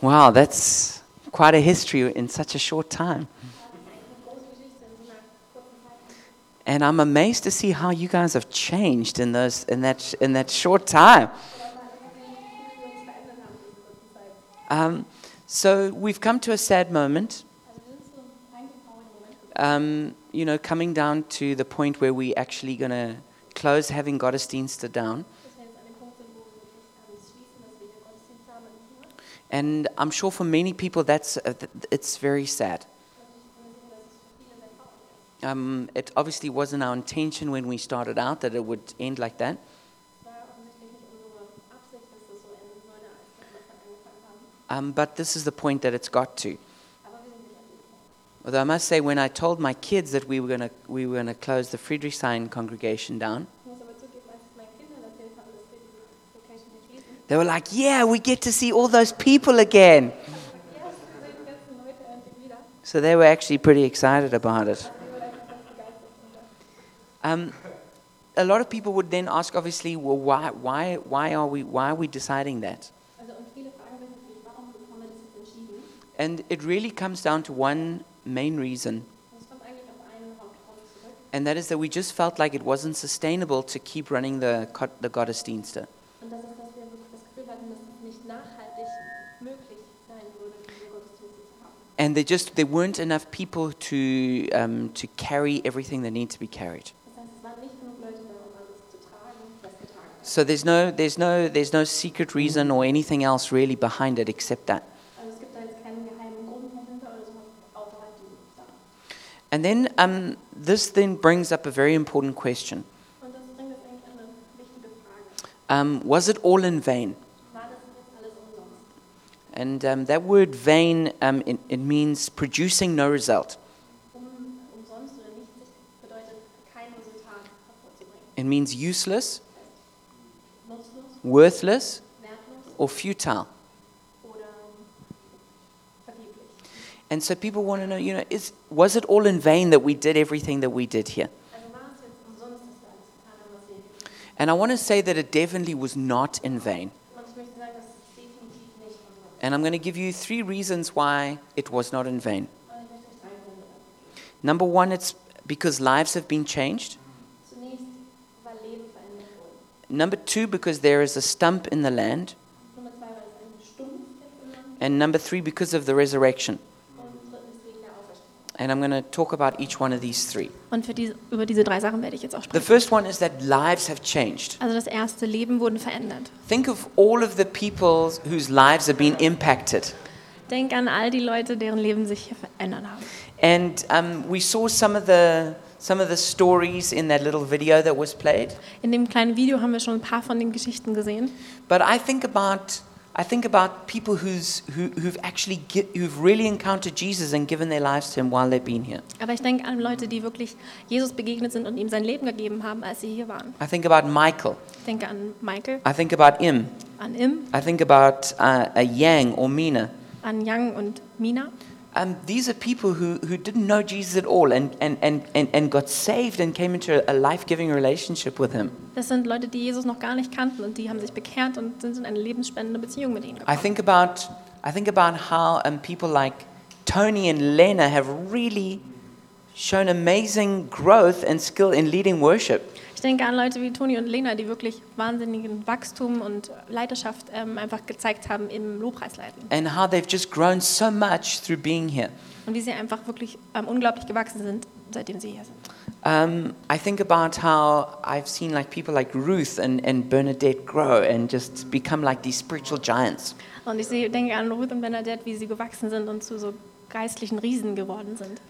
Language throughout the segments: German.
Wow, that's quite a history in such a short time. And I'm amazed to see how you guys have changed in those in that in that short time. Um, so we've come to a sad moment. Um, you know, coming down to the point where we're actually going to close having Gottesdienste down. And I'm sure for many people that's uh, th- it's very sad. Um, it obviously wasn't our intention when we started out that it would end like that. Um, but this is the point that it's got to. Although I must say, when I told my kids that we were going to we were to close the Friedrichshain congregation down, they were like, "Yeah, we get to see all those people again." So they were actually pretty excited about it. Um, a lot of people would then ask, obviously, well, why, why, why, are, we, why are we deciding that? And it really comes down to one main reason, and that is that we just felt like it wasn't sustainable to keep running the, co- the Gottesdienste. Und das ist, dass wir wirklich das Gefühl hatten, dass es nicht nachhaltig möglich sein würde, diese Gottesdienste zu haben. And there just there weren't enough people to, um, to carry everything that needed to be carried. Das heißt, es waren nicht genug Leute da, um alles zu tragen, was getragen wird. So there's no, there's no, there's no secret reason or anything else really behind it except that. Also es gibt da jetzt keinen geheimen Grund dahinter oder sowas außerhalb dieser Sache. And then um, this then brings up a very important question. Und das bringt jetzt eigentlich eine wichtige Frage. Um, was it all in vain? War das jetzt alles umsonst? And um, that word vain, um, it, it means producing no result. Um, umsonst oder nichts bedeutet, kein Resultat hervorzubringen. It means useless, Nutzlos, worthless, wertlos or futile. And so people want to know, you know, is, was it all in vain that we did everything that we did here? And I want to say that it definitely was not in vain. And I'm going to give you three reasons why it was not in vain. Number one, it's because lives have been changed. Number two, because there is a stump in the Land. And number three, because of the resurrection. And I'm going to talk about each one of these three. Und für diese, über diese drei Sachen werde ich jetzt auch The sprechen. first one is that lives have changed. Also das erste, Leben wurden verändert. Think of all of the people whose lives have been impacted. Denk an all die Leute, deren Leben sich hier verändert haben. And um, we saw some of the some of the stories in that little video that was played. In dem kleinen Video haben wir schon ein paar von den Geschichten gesehen. But I think about I think about people who's, who, who've actually gi- who've really encountered Jesus and given their lives to Him while they've been here. Aber ich denke an Leute, die wirklich Jesus begegnet sind und ihm sein Leben gegeben haben, als sie hier waren. I think about Michael. Ich denke an Michael, I think about Im. an Im, I think about uh, Yang or Mina. an Yang und Mina. Um, these are people who, who didn't know Jesus at all and, and, and, and, and got saved and came into a life giving relationship with Him. Das sind Leute, die Jesus noch gar nicht kannten und die haben sich bekehrt und sind in eine lebensspendende Beziehung mit ihm gekommen. I think about, I think about how um, people like Tony and Lena have really shown amazing growth and skill in leading worship. Ich denke an Leute wie Toni und Lena, die wirklich wahnsinnigen Wachstum und Leidenschaft ähm, einfach gezeigt haben im Lobpreisleiten. and how they've just grown so much through being here. Und wie sie einfach wirklich ähm, unglaublich gewachsen sind, seitdem sie hier sind. Um, I think about how I've seen like people like Ruth and, and Bernadette grow and just become like these spiritual giants. Und ich sehe, denke an Ruth und Bernadette, wie sie gewachsen sind und zu so geistlichen Riesen geworden sind.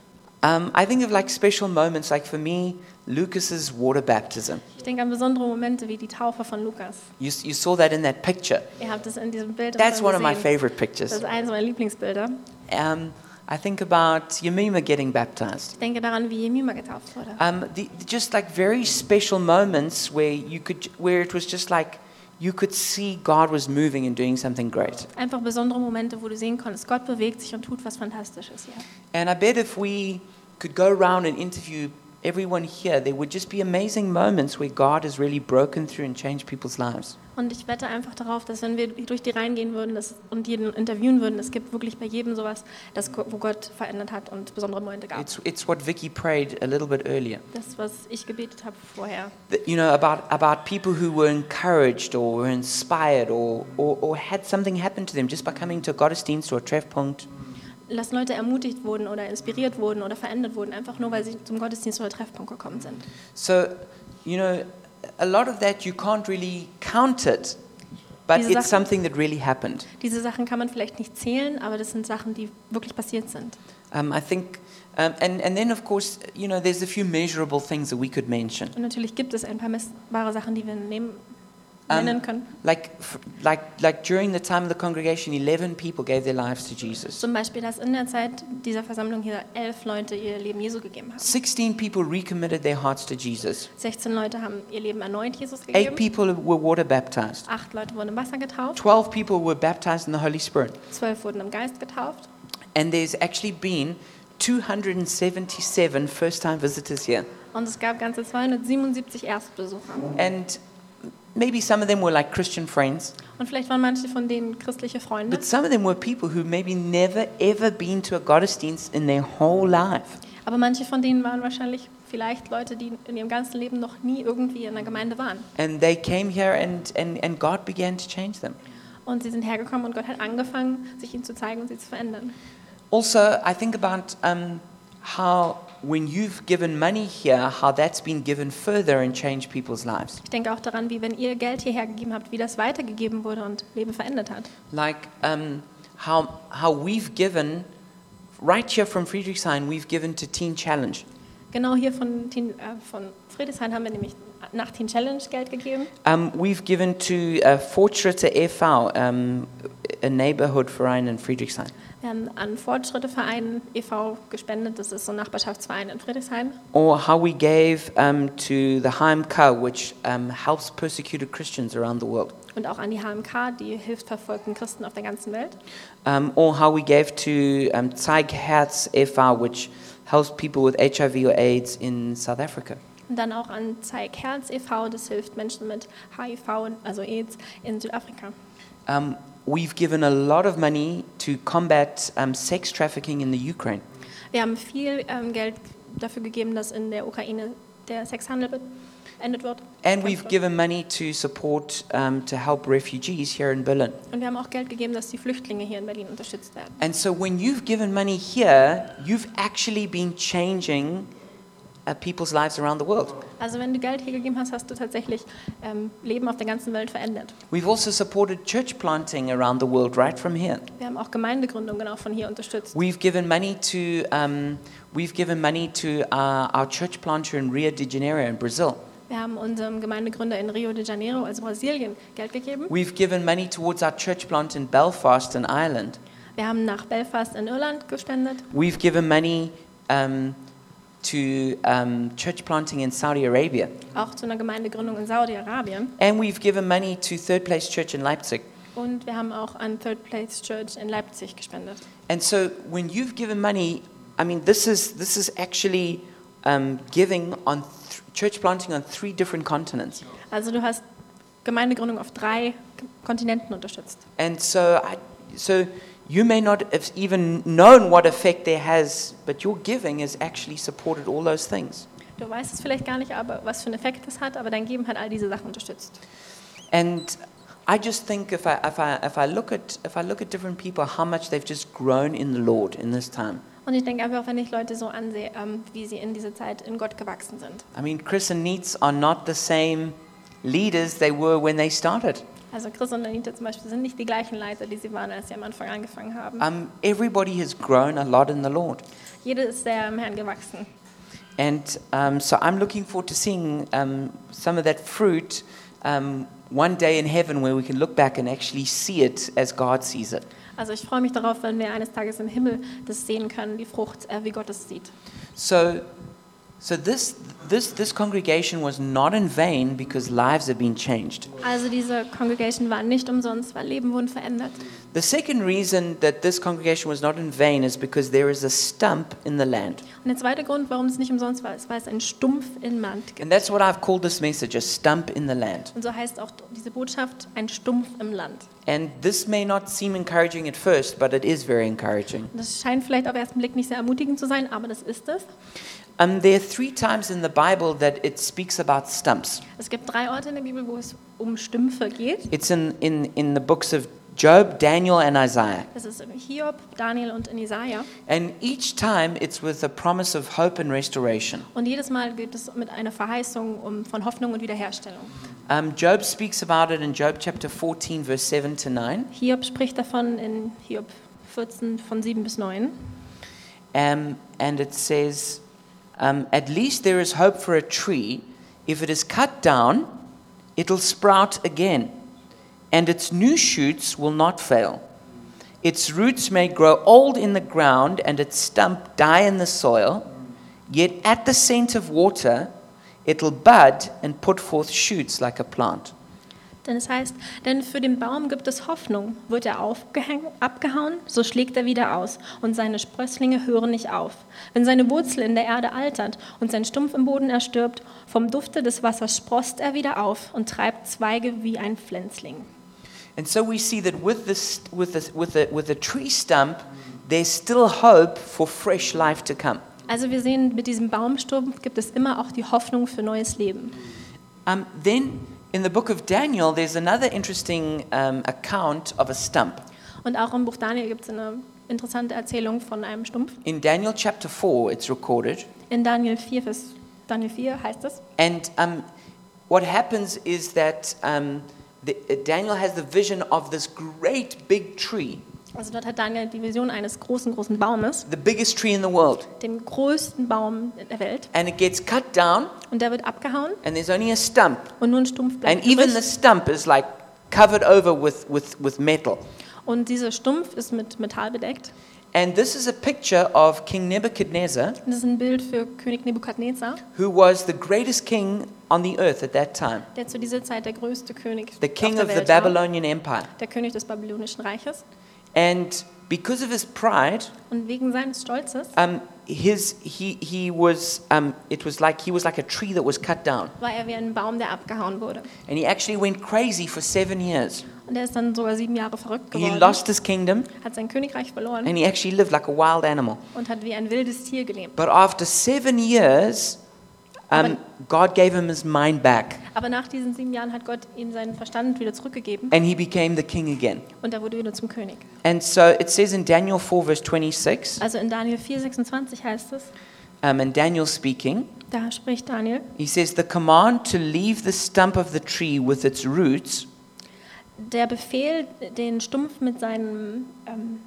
Um, I think of like special moments, like for me, Lucas's water baptism. Ich denke an besondere Momente wie die Taufe von Lukas. You, you saw that in that picture. Ihr habt es in diesem Bild That's one of my favorite Das pictures. ist eines meiner Lieblingsbilder. Um, I think about Yemima getting baptized. Ich denke daran, wie Jemima getauft wurde. Um, the, just like very special moments where you could, where it was just like you could see God was moving and doing something great. Einfach besondere Momente, wo du sehen konntest, Gott bewegt sich und tut was Fantastisches hier. And I bet if we could go around and interview everyone here, there would just be amazing moments where God has really broken through and changed people's lives. Und ich wette einfach darauf, dass wenn wir durch die Reihen gehen würden das, und jeden interviewen würden, es gibt wirklich bei jedem sowas, das, wo Gott verändert hat und besondere Momente gab. It's, it's what Vicky prayed a little bit earlier. Das, was ich gebetet habe vorher. You know, about, about people who were encouraged or were inspired or, or, or had something happen to them just by coming to a Gottesdienst or a Treffpunkt. Dass Leute ermutigt wurden oder inspiriert wurden oder verändert wurden, einfach nur weil sie zum Gottesdienst oder Treffpunkt gekommen sind. So, you know, a lot of that you can't really count it, but Diese it's Sachen- something that really happened. Diese Sachen kann man vielleicht nicht zählen, aber das sind Sachen, die wirklich passiert sind. Um, I think, um, and, and then of course, you know, there's a few measurable things that we could mention. Und natürlich gibt es ein paar messbare Sachen, die wir nehmen, nennen können. Like, f- like, like during the time of the congregation, 11 people gave their lives to Jesus. Zum Beispiel, dass in der Zeit dieser Versammlung hier elf Leute ihr Leben Jesu gegeben haben. 16 people recommitted their hearts to Jesus. 16 Leute haben ihr Leben erneut Jesus Eight gegeben. people were water baptized. Acht Leute wurden im Wasser getauft. 12 people were baptized in the Holy Spirit. Zwölf wurden im Geist getauft. And there's actually been 277 first time visitors here. Und es gab ganze 277 Erstbesucher. And maybe some of them were like Christian friends, Und vielleicht waren manche von denen christliche Freunde. but some of them were people who maybe never ever been to a Gottesdienst in their whole life. Aber manche von denen waren wahrscheinlich vielleicht Leute, die in ihrem ganzen Leben noch nie irgendwie in einer Gemeinde waren. And they came here and, and, and God began to change them. Und sie sind hergekommen und Gott hat angefangen, sich ihnen zu zeigen und sie zu verändern. Also, I think about um, how when you've given money here, how that's been given further and changed people's lives. Ich denke auch daran, wie wenn ihr Geld hierher gegeben habt, wie das weitergegeben wurde und Leben verändert hat. Like um, how, how we've given, right here from Friedrichshain, we've given to Teen Challenge. Genau hier von, Teen, äh, von Friedrichshain haben wir nämlich nach Teen Challenge Geld gegeben. Um, we've given to uh, Fortschritte e.V., um, a neighborhood verein in Friedrichshain. Wir haben an Fortschritteverein e.V. gespendet, das ist so ein Nachbarschaftsverein in Friedrichshain. Or how we gave um, to the HMK, which helps persecuted Christians around the world. Und auch an die HMK, die hilft verfolgten Christen auf der ganzen Welt. Or how we gave to um, Zeig Herz e.V., which helps people with HIV or AIDS in South Africa. Und dann auch an Zeig Herz e.V., das hilft Menschen mit HIV, also AIDS, in Südafrika. Um, we've given a lot of money to combat um, sex trafficking in the Ukraine. Wir haben viel ähm, Geld dafür gegeben, dass in der Ukraine der Sexhandel beendet wird. And we've given money to support, um, to help refugees here in Berlin. Und wir haben auch Geld gegeben, dass die Flüchtlinge hier in Berlin unterstützt werden. And so when you've given money here, you've actually been changing people's lives around the world. Also wenn du Geld hier gegeben hast, hast du tatsächlich ähm, Leben auf der ganzen Welt verändert. We've also supported church planting around the world right from here. Wir haben auch Gemeindegründungen auch von hier unterstützt. We've given money to, um, we've given money to uh, our church planter in Rio de Janeiro in Brazil. Wir haben unserem Gemeindegründer in Rio de Janeiro, also Brasilien, Geld gegeben. We've given money towards our church plant in Belfast in Ireland. Wir haben nach Belfast in Irland gespendet. We've given money um, to um, church planting in Saudi Arabia. auch zu einer Gemeindegründung in Saudi-Arabien. And we've given money to Third Place Church in Leipzig. Und wir haben auch an Third Place Church in Leipzig gespendet. And so when you've given money, I mean, this is, this is actually um, giving on church planting on three different continents. Also du hast Gemeindegründung auf drei Kontinenten unterstützt. And so, I, so you may not have even known what effect there has, but your giving has actually supported all those things. Du weißt es vielleicht gar nicht, aber was für einen Effekt das hat, aber dein Geben hat all diese Sachen unterstützt. And I just think if I, if I, if I, look, at, if I look at different people, how much they've just grown in the Lord in this time. Und ich denke einfach, wenn ich Leute so ansehe, ähm, wie sie in dieser Zeit in Gott gewachsen sind. I mean, Chris and Neets are not the same leaders they were when they started. Also Chris und Anita zum Beispiel sind nicht die gleichen Leiter, die sie waren, als sie am Anfang angefangen haben. Um, everybody has grown a lot in the Lord. Jeder ist sehr im Herrn gewachsen. And um, so I'm looking forward to seeing um, some of that fruit one day in heaven where we can look back and actually see it as God sees it. Also ich freue mich darauf, wenn wir eines Tages im Himmel das sehen können, die Frucht, äh, wie Gott es sieht. So So this, this, this congregation was not in vain because lives have been changed. Also diese Congregation war nicht umsonst, weil Leben wurden verändert. The second reason that this congregation was not in vain is because there is a stump in the land. Und der zweite Grund, warum es nicht umsonst war, ist, weil es ein Stumpf im Land gibt. And that's what I've called this message a stump in the land. Und so heißt auch diese Botschaft ein Stumpf im Land. And this may not seem encouraging at first, but it is very encouraging. Das scheint vielleicht auf den ersten Blick nicht sehr ermutigend zu sein, aber das ist es. Um, there are three times in the Bible that it speaks about stumps. Es gibt drei Orte in der Bibel, wo es um Stümpfe geht. It's in, in, in the books of Job, Daniel, and Isaiah. Das ist in Hiob, Daniel und in Isaiah. And each time it's with a promise of hope and restoration. Und jedes Mal geht es mit einer Verheißung um, von Hoffnung und Wiederherstellung. Um, Job speaks about it in Job chapter 14, verse 7 to 9. Hiob spricht davon in Hiob 14 von 7 bis 9. Um, and it says, um, At least there is hope for a tree. If it is cut down, it'll sprout again, and its new shoots will not fail. Its roots may grow old in the ground, and its stump die in the soil, yet at the scent of water, it'll bud and put forth shoots like a plant. Denn es heißt, denn für den Baum gibt es Hoffnung. Wird er abgehauen, so schlägt er wieder aus, und seine Sprösslinge hören nicht auf. Wenn seine Wurzel in der Erde altert und sein Stumpf im Boden erstirbt, vom Dufte des Wassers sproßt er wieder auf und treibt Zweige wie ein Pflänzling. And so we see that with, this, with, this, with, the, with the tree stump, there's still hope for fresh life to come. Also wir sehen, mit diesem Baumstumpf gibt es immer auch die Hoffnung für neues Leben. Um, then in the book of Daniel, there's another interesting um, account of a stump. Und auch im Buch Daniel gibt es eine interessante Erzählung von einem Stumpf. In Daniel chapter 4, it's recorded. In Daniel 4, Vers Daniel 4 heißt es. And um, what happens is that um, the, uh, Daniel has the vision of this great big tree, Also dort hat Daniel die Vision eines großen, großen Baumes, the biggest tree in the world. dem größten Baum der Welt. And it gets cut down, Und der wird abgehauen and there's only a stump. und nur ein Stumpf bleibt And even the stump is like covered over with, with, with metal. Und dieser Stumpf ist mit Metall bedeckt. And this is a picture of King Nebuchadnezzar, Und das ist ein Bild für König Nebukadnezar, who was the greatest king on the earth at that time, der zu dieser Zeit der größte König the king der of the Babylonian Empire. der König des babylonischen Reiches. And because of his pride, Und wegen seines Stolzes um, his, he, he was, um, it was like he was like a tree that was cut down. war er wie ein Baum, der abgehauen wurde. And he actually went crazy for seven years. Und er ist dann sogar sieben Jahre verrückt He geworden, lost his kingdom hat sein Königreich verloren and he actually lived like a wild animal. und hat wie ein wildes Tier gelebt. But after seven years, um, God gave him his mind back Aber nach diesen sieben Jahren hat Gott ihm seinen Verstand wieder zurückgegeben and he became the king again. und er wurde wieder zum König. And so it says in Daniel 4, verse 26, Also in Daniel 4,26 heißt es, um, and Daniel speaking, da spricht Daniel, he says, The command to leave the stump of the tree with its roots der Befehl, den Stumpf mit seinen, ähm,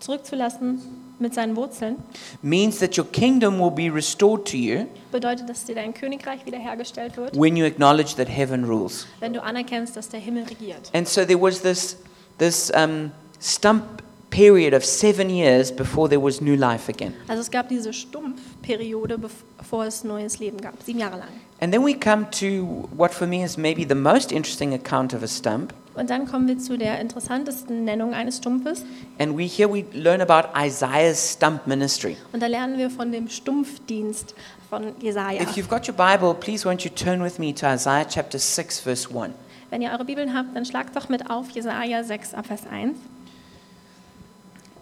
zurückzulassen, mit seinen Wurzeln, means that your kingdom will be restored to you bedeutet, dass dir dein Königreich wiederhergestellt wird, when you acknowledge that heaven rules. wenn du anerkennst, dass der Himmel regiert. And so there was this, this um, stump period of seven years before there was new life again. Also es gab diese Stumpfperiode, bevor es neues Leben gab, sieben Jahre lang. And then we come to what for me is maybe the most interesting account of a stump. Und dann kommen wir zu der interessantesten Nennung eines Stumpfes. And we here we learn about Isaiah's stump ministry. Und da lernen wir von dem Stumpfdienst von Jesaja. If you've got your Bible, please won't you turn with me to Isaiah chapter 6 verse 1. Wenn ihr eure Bibeln habt, dann schlagt doch mit auf Jesaja 6 ab Vers 1.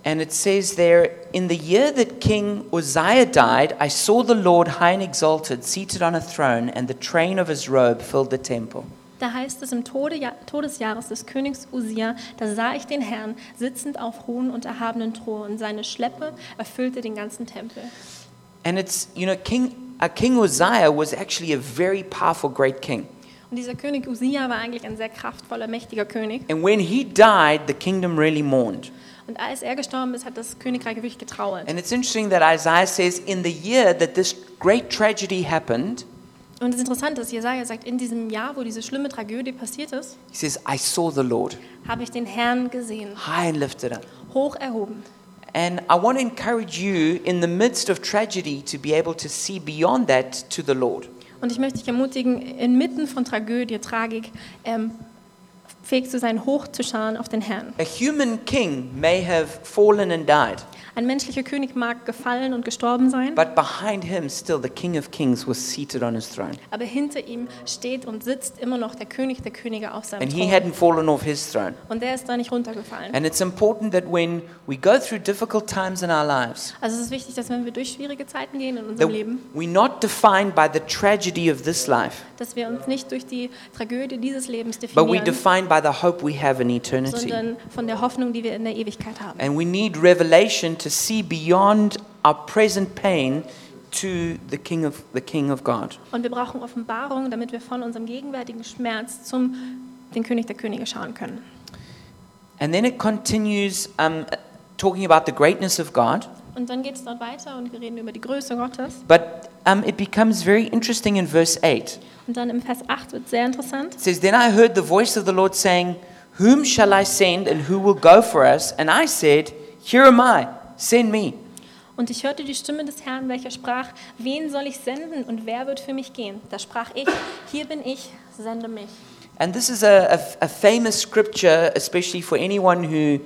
And it says there, In the year that King Uzziah died, I saw the Lord high and exalted, seated on a throne, and the train of his robe filled the temple. Da heißt es im Tode, Todesjahres des Königs Usia, da sah ich den Herrn sitzend auf hohen und erhabenen Thron und seine Schleppe erfüllte den ganzen Tempel. And it's, you know, King, uh, King Uzziah was actually a very powerful, great king. Und dieser König Usia war eigentlich ein sehr kraftvoller, mächtiger König. And when he died, the kingdom really mourned. Und als er gestorben ist, hat das Königreich wirklich getrauert. And it's interesting that Isaiah says, in the year that this great tragedy happened, Und es ist interessant, dass Jesaja sagt, in diesem Jahr, wo diese schlimme Tragödie passiert ist, he says, I saw the Lord habe ich den Herrn gesehen, high and lifted up. hoch erhoben. And I want to encourage you in the midst of tragedy to be able to see beyond that to the Lord. Und ich möchte dich ermutigen, inmitten von Tragödie, Tragik, ähm, fähig zu sein, hochzuschauen auf den Herrn. A human king may have fallen and died, Ein menschlicher König mag gefallen und gestorben sein, but behind him still the King of Kings was seated on his throne. aber hinter ihm steht und sitzt immer noch der König der Könige auf seinem And he Thron. hadn't fallen off his throne. Und der ist da nicht runtergefallen. And it's important that when we go through difficult times in our lives, Also es ist wichtig, dass wenn wir durch schwierige Zeiten gehen in that unserem Leben, we're not defined by the tragedy of this life, dass wir uns nicht durch die Tragödie dieses Lebens but we're definieren, defined by the hope we have in eternity. sondern von der Hoffnung, die wir in der Ewigkeit haben. And we need revelation to see beyond our present pain to the King of the King of God. Und wir brauchen Offenbarung, damit wir von unserem gegenwärtigen Schmerz zum den König der Könige schauen können. And then it continues um, talking about the greatness of God, Und dann geht es dort weiter und wir reden über die Größe Gottes. but um, it becomes very interesting in verse 8. Und dann im Vers 8 wird sehr interessant. It says, Then I heard the voice of the Lord saying, Whom shall I send and who will go for us? And I said, Here am I, send me. Und ich hörte die Stimme des Herrn, welcher sprach, wen soll ich senden und wer wird für mich gehen? Da sprach ich, hier bin ich, sende mich. And this is a, a, a famous scripture, especially for anyone who,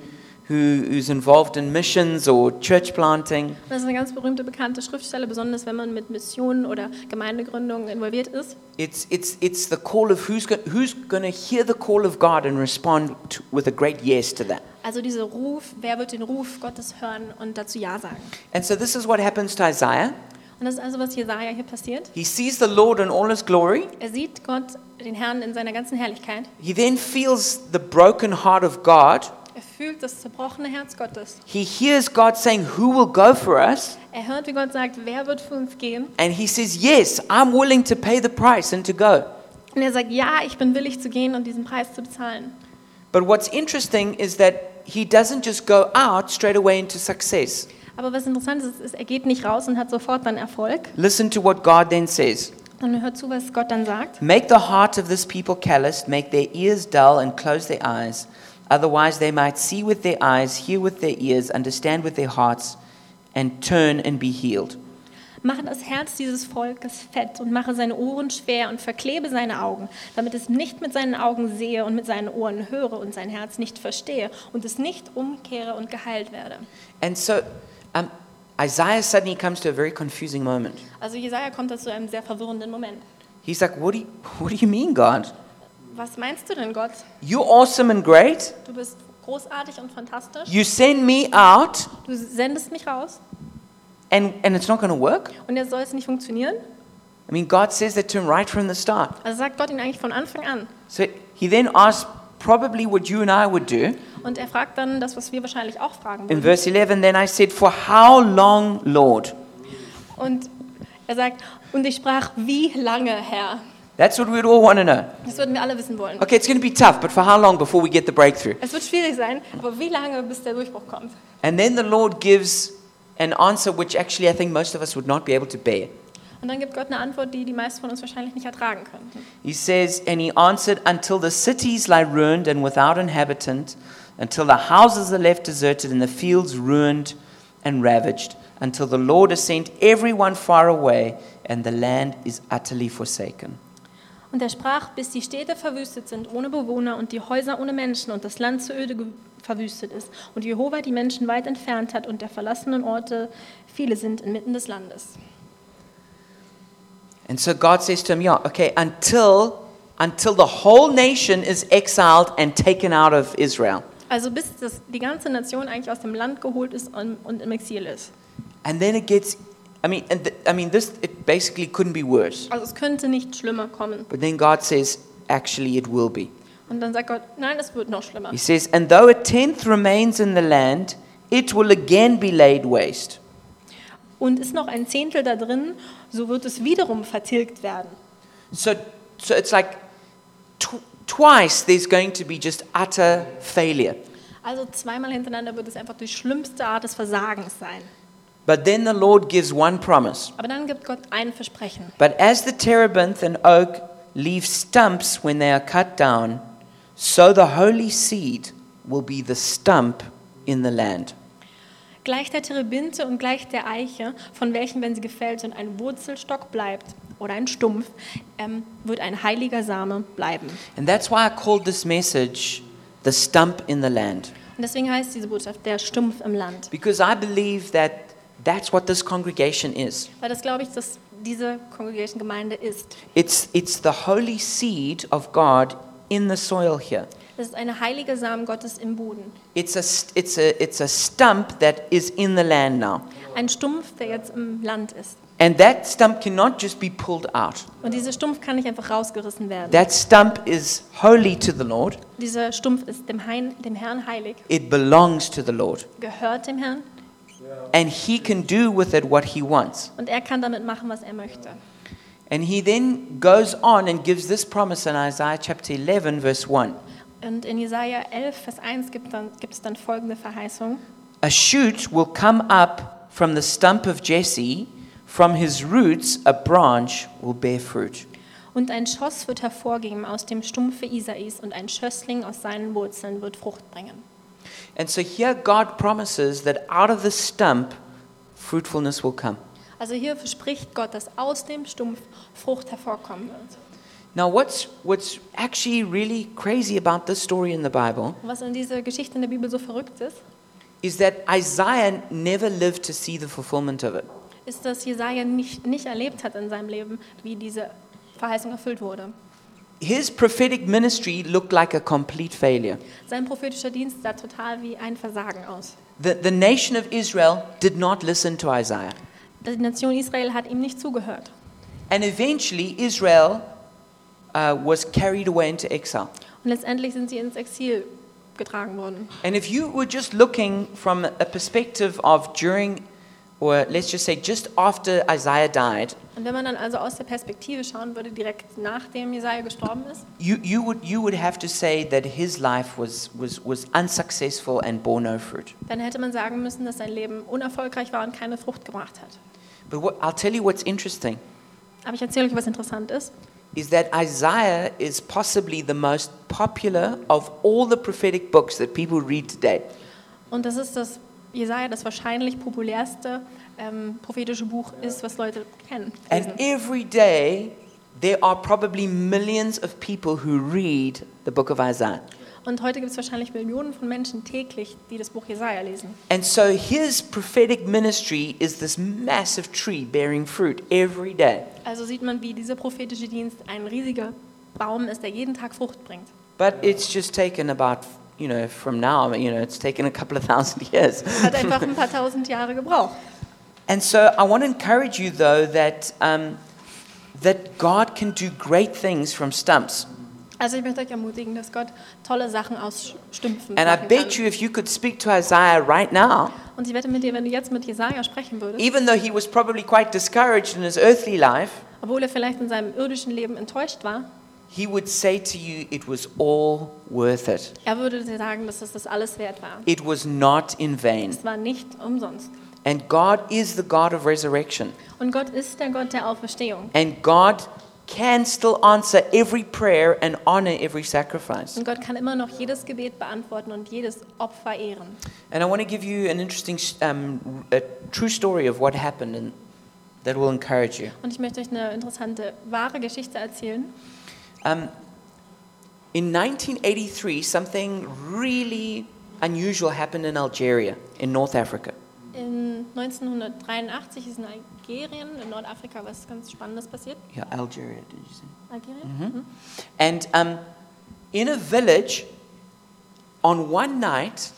who, who's involved in missions or church planting. Das ist eine ganz berühmte, bekannte Schriftstelle, besonders wenn man mit Missionen oder Gemeindegründungen involviert ist. It's, it's, it's the call of who's, go, who's going to hear the call of God and respond to, with a great yes to that. Also dieser Ruf, wer wird den Ruf Gottes hören und dazu Ja sagen? And so this is what happens to Isaiah. Und das ist also, was Jesaja hier passiert. He sees the Lord in all his glory. Er sieht Gott, den Herrn, in seiner ganzen Herrlichkeit. He then feels the broken heart of God. Er fühlt das zerbrochene Herz Gottes. He hears God saying, Who will go for us? Er hört, wie Gott sagt, wer wird für uns gehen? And he says, Yes, I'm willing to pay the price and to go. Und er sagt, ja, ich bin willig zu gehen und diesen Preis zu bezahlen. But what's interesting is that he doesn't just go out straight away into success. Aber was interessant ist, ist, er geht nicht raus und hat sofort dann Erfolg, Listen to what God then says sondern hört zu, was Gott dann sagt. Make the heart of this people calloused, make their ears dull, and close their eyes. Otherwise, they might see with their eyes, hear with their ears, understand with their hearts, and turn and be healed. Mache das Herz dieses Volkes fett und mache seine Ohren schwer und verklebe seine Augen, damit es nicht mit seinen Augen sehe und mit seinen Ohren höre und sein Herz nicht verstehe und es nicht umkehre und geheilt werde. And so um, Isaiah suddenly comes to a very confusing moment. Also Jesaja kommt da zu einem sehr verwirrenden Moment. He's like, What do you, what do you mean, God? Was meinst du denn, Gott? You're awesome and great. Du bist großartig und fantastisch. You send me out, Du sendest mich raus and, and it's not going to work? und jetzt soll es nicht funktionieren. I mean, God says that to him right from the start. Also sagt Gott ihn eigentlich von Anfang an. So he then asks probably what you and I would do. Und er fragt dann das, was wir wahrscheinlich auch fragen In würden. verse 11, then I said, For how long, Lord? Und er sagt, und ich sprach, wie lange, Herr? That's what we'd all want to know. Das würden wir alle wissen wollen. Okay, it's going to be tough, but for how long before we get the breakthrough? Es wird schwierig sein, aber wie lange, bis der Durchbruch kommt? And then the Lord gives an answer which actually I think most of us would not be able to bear. Und dann gibt Gott eine Antwort, die die meisten von uns wahrscheinlich nicht ertragen könnten. He says, And he answered, Until the cities lie ruined and without inhabitant, until the houses are left deserted and the fields ruined and ravaged, until the Lord has sent everyone far away and the land is utterly forsaken. Und er sprach, bis die Städte verwüstet sind, ohne Bewohner, und die Häuser ohne Menschen, und das Land zu öde verwüstet ist, und Jehova die Menschen weit entfernt hat, und der verlassenen Orte viele sind inmitten des Landes. And so God says to him, Yeah, okay, until, until the whole nation is exiled and taken out of Israel. Also bis das, die ganze Nation eigentlich aus dem Land geholt ist und, und im Exil ist. And then it gets, I mean, and th- I mean, this, it basically couldn't be worse. Also es könnte nicht schlimmer kommen. But then God says, Actually, it will be. Und dann sagt Gott, nein, es wird noch schlimmer. He says, And though a tenth remains in the land, it will again be laid waste. Und ist noch ein Zehntel da drin, so wird es wiederum vertilgt werden. So, so it's like tw- twice there's going to be just utter failure. Also zweimal hintereinander wird es einfach die schlimmste Art des Versagens sein. But then the Lord gives one promise. Aber dann gibt Gott ein Versprechen. But as the terebinth and oak leave stumps when they are cut down, so the holy seed will be the stump in the land. Gleich der Terebinte und gleich der Eiche, von welchen, wenn sie gefällt sind, ein Wurzelstock bleibt oder ein Stumpf, ähm, wird ein heiliger Same bleiben. And that's why I called this message the stump in the land. Und deswegen heißt diese Botschaft der Stumpf im Land. Because I believe that that's what this congregation is. Weil das glaube ich, dass diese Congregation Gemeinde ist. It's, it's the holy seed of God in the soil here. Es ist eine heilige Samen Gottes im Boden. It's a, it's, a, it's a stump that is in the land now. Ein Stumpf, der jetzt im Land ist. And that stump cannot just be pulled out. Und dieser Stumpf kann nicht einfach rausgerissen werden. That stump is holy to the Lord. Dieser Stumpf ist dem, Hein, dem Herrn heilig, It belongs to the Lord. gehört dem Herrn And he can do with it what he wants. und er kann damit machen, was er möchte. And he then goes on and gives this promise in Isaiah chapter 11, verse 1. Und in Jesaja 11, Vers 1 gibt, dann, gibt es dann folgende Verheißung. A shoot will come up from the stump of Jesse, from his roots a branch will bear fruit. Und ein Schoss wird hervorgehen aus dem Stumpfe Isais und ein Schössling aus seinen Wurzeln wird Frucht bringen. And so here God promises that out of the stump, fruitfulness will come. Also hier verspricht Gott, dass aus dem Stumpf Frucht hervorkommen wird. Now, what's, what's actually really crazy about this story in the Bible was in dieser Geschichte in der Bibel so verrückt ist, is that Isaiah never lived to see the fulfillment of it. ist, dass Jesaja nicht, nicht erlebt hat in seinem Leben, wie diese Verheißung erfüllt wurde. His prophetic ministry looked like a complete failure. Sein prophetischer Dienst sah total wie ein Versagen aus. The, the nation of Israel did not listen to Isaiah. Die Nation Israel hat ihm nicht zugehört. And eventually, Israel uh, was carried away into exile. Und letztendlich sind sie ins Exil getragen worden. And if you were just looking from a perspective of during, or let's just say just after Isaiah died, Und wenn man dann also aus der Perspektive schauen würde, direkt nachdem Jesaja gestorben ist, you, you, would, you would have to say that his life was, was, was unsuccessful and bore no fruit. dann hätte man sagen müssen, dass sein Leben unerfolgreich war und keine Frucht gebracht hat. But what, I'll tell you what's interesting Aber ich erzähle euch, was interessant ist. is that Isaiah is possibly the most popular of all the prophetic books that people read today. Und das ist das Jesaja, das wahrscheinlich populärste ähm, prophetische Buch ist, was Leute kennen. And every day, there are probably millions of people who read the book of Isaiah. Und heute gibt es wahrscheinlich Millionen von Menschen täglich, die das Buch Jesaja lesen. And so his prophetic ministry is this massive tree bearing fruit every day. Also sieht man, wie dieser prophetische Dienst ein riesiger Baum ist, der jeden Tag Frucht bringt. But it's just taken about, you know, from now, you know, it's taken a couple of thousand years. Hat einfach ein paar tausend Jahre gebraucht. And so I want to encourage you, though, that, um, that God can do great things from stumps. Also ich möchte euch ermutigen, dass Gott tolle Sachen aus Stümpfen And I machen bet kann. you if you could speak to Isaiah right now, Und ich wette mit dir, wenn du jetzt mit Jesaja sprechen würdest, even though he was probably quite discouraged in his earthly life, obwohl er vielleicht in seinem irdischen Leben enttäuscht war, he would say to you, it was all worth it. er würde dir sagen, dass es das alles wert war. It was not in vain. Es war nicht umsonst. And God is the God of resurrection. Und Gott ist der Gott der Auferstehung. And God can still answer every prayer and honor every sacrifice. Und Gott kann immer noch jedes Gebet beantworten und jedes Opfer ehren. And I want to give you an interesting, um, a true story of what happened and that will encourage you. Und ich möchte euch eine interessante, wahre Geschichte erzählen. Um, in 1983, something really unusual happened in Algeria, in North Africa. In 1983 ist in Algerien, in Nordafrika, was ganz Spannendes passiert. Yeah, Algeria, did you say? Algerien? Mhm. And um, in a village, on one night,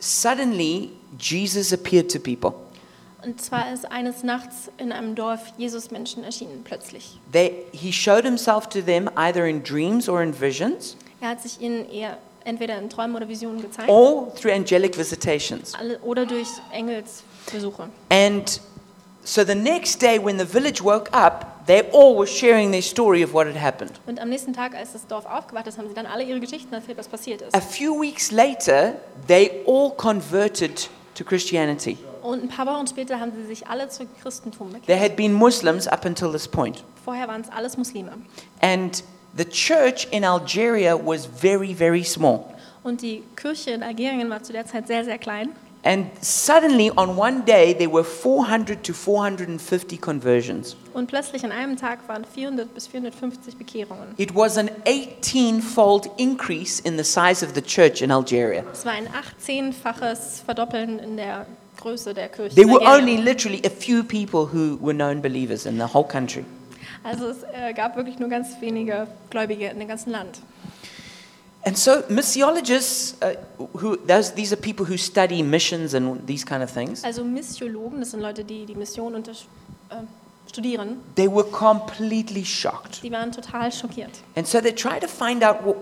suddenly Jesus appeared to people. Und zwar ist eines Nachts in einem Dorf Jesus Menschen erschienen, plötzlich. They, he showed himself to them either in dreams or in visions, Er hat sich ihnen eher entweder in Träumen oder Visionen gezeigt or through angelic visitations. oder durch Engelsbesuche. And so the next day, when the village woke up, they all were sharing their story of what had happened. Und am nächsten Tag, als das Dorf aufgewacht ist, haben sie dann alle ihre Geschichten erzählt, was passiert ist. A few weeks later, they all converted to Christianity. Und ein paar Wochen später haben sie sich alle zum Christentum bekehrt. They had been Muslims up until this point. Vorher waren es alles Muslime. And the church in Algeria was very, very small. Und die Kirche in Algerien war zu der Zeit sehr, sehr klein. And suddenly, on one day, there were 400 to 450 conversions. Und plötzlich an einem Tag waren 400 bis 450 Bekehrungen. It was an 18 fold increase in the size of the church in Algeria. Es war ein 18-faches Verdoppeln in der Größe der Kirche. There were only literally a few people who were known believers in the whole country. Also es äh, gab wirklich nur ganz wenige Gläubige in dem ganzen Land. And so, missiologists, uh, who, those, these are people who study missions and these kind of things, Also Missiologen, das sind Leute, die die Mission unter, äh, studieren, they were completely shocked. die waren total schockiert. And so they try to find out well,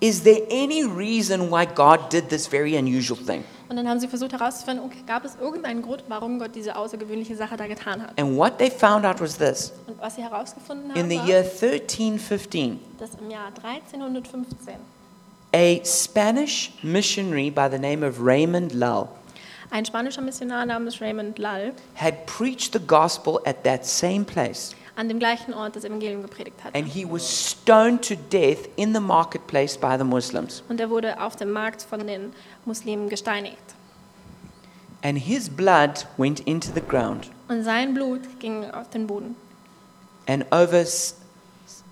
is there any reason why God did this very unusual thing? Und dann haben sie versucht herauszufinden, okay, gab es irgendeinen Grund, warum Gott diese außergewöhnliche Sache da getan hat. And what they found out was this Und was sie herausgefunden in haben, the war, year 1315, dass im Jahr 1315 a Spanish missionary by the name of Raymond Lull ein spanischer Missionar namens Raymond Lull had preached the gospel at that same place. An dem gleichen Ort das Evangelium gepredigt hat. And he was stoned to death in the marketplace by the Muslims. Und er wurde auf dem Markt von den Muslimen gesteinigt. And his blood went into the ground. Und sein Blut ging auf den Boden. And over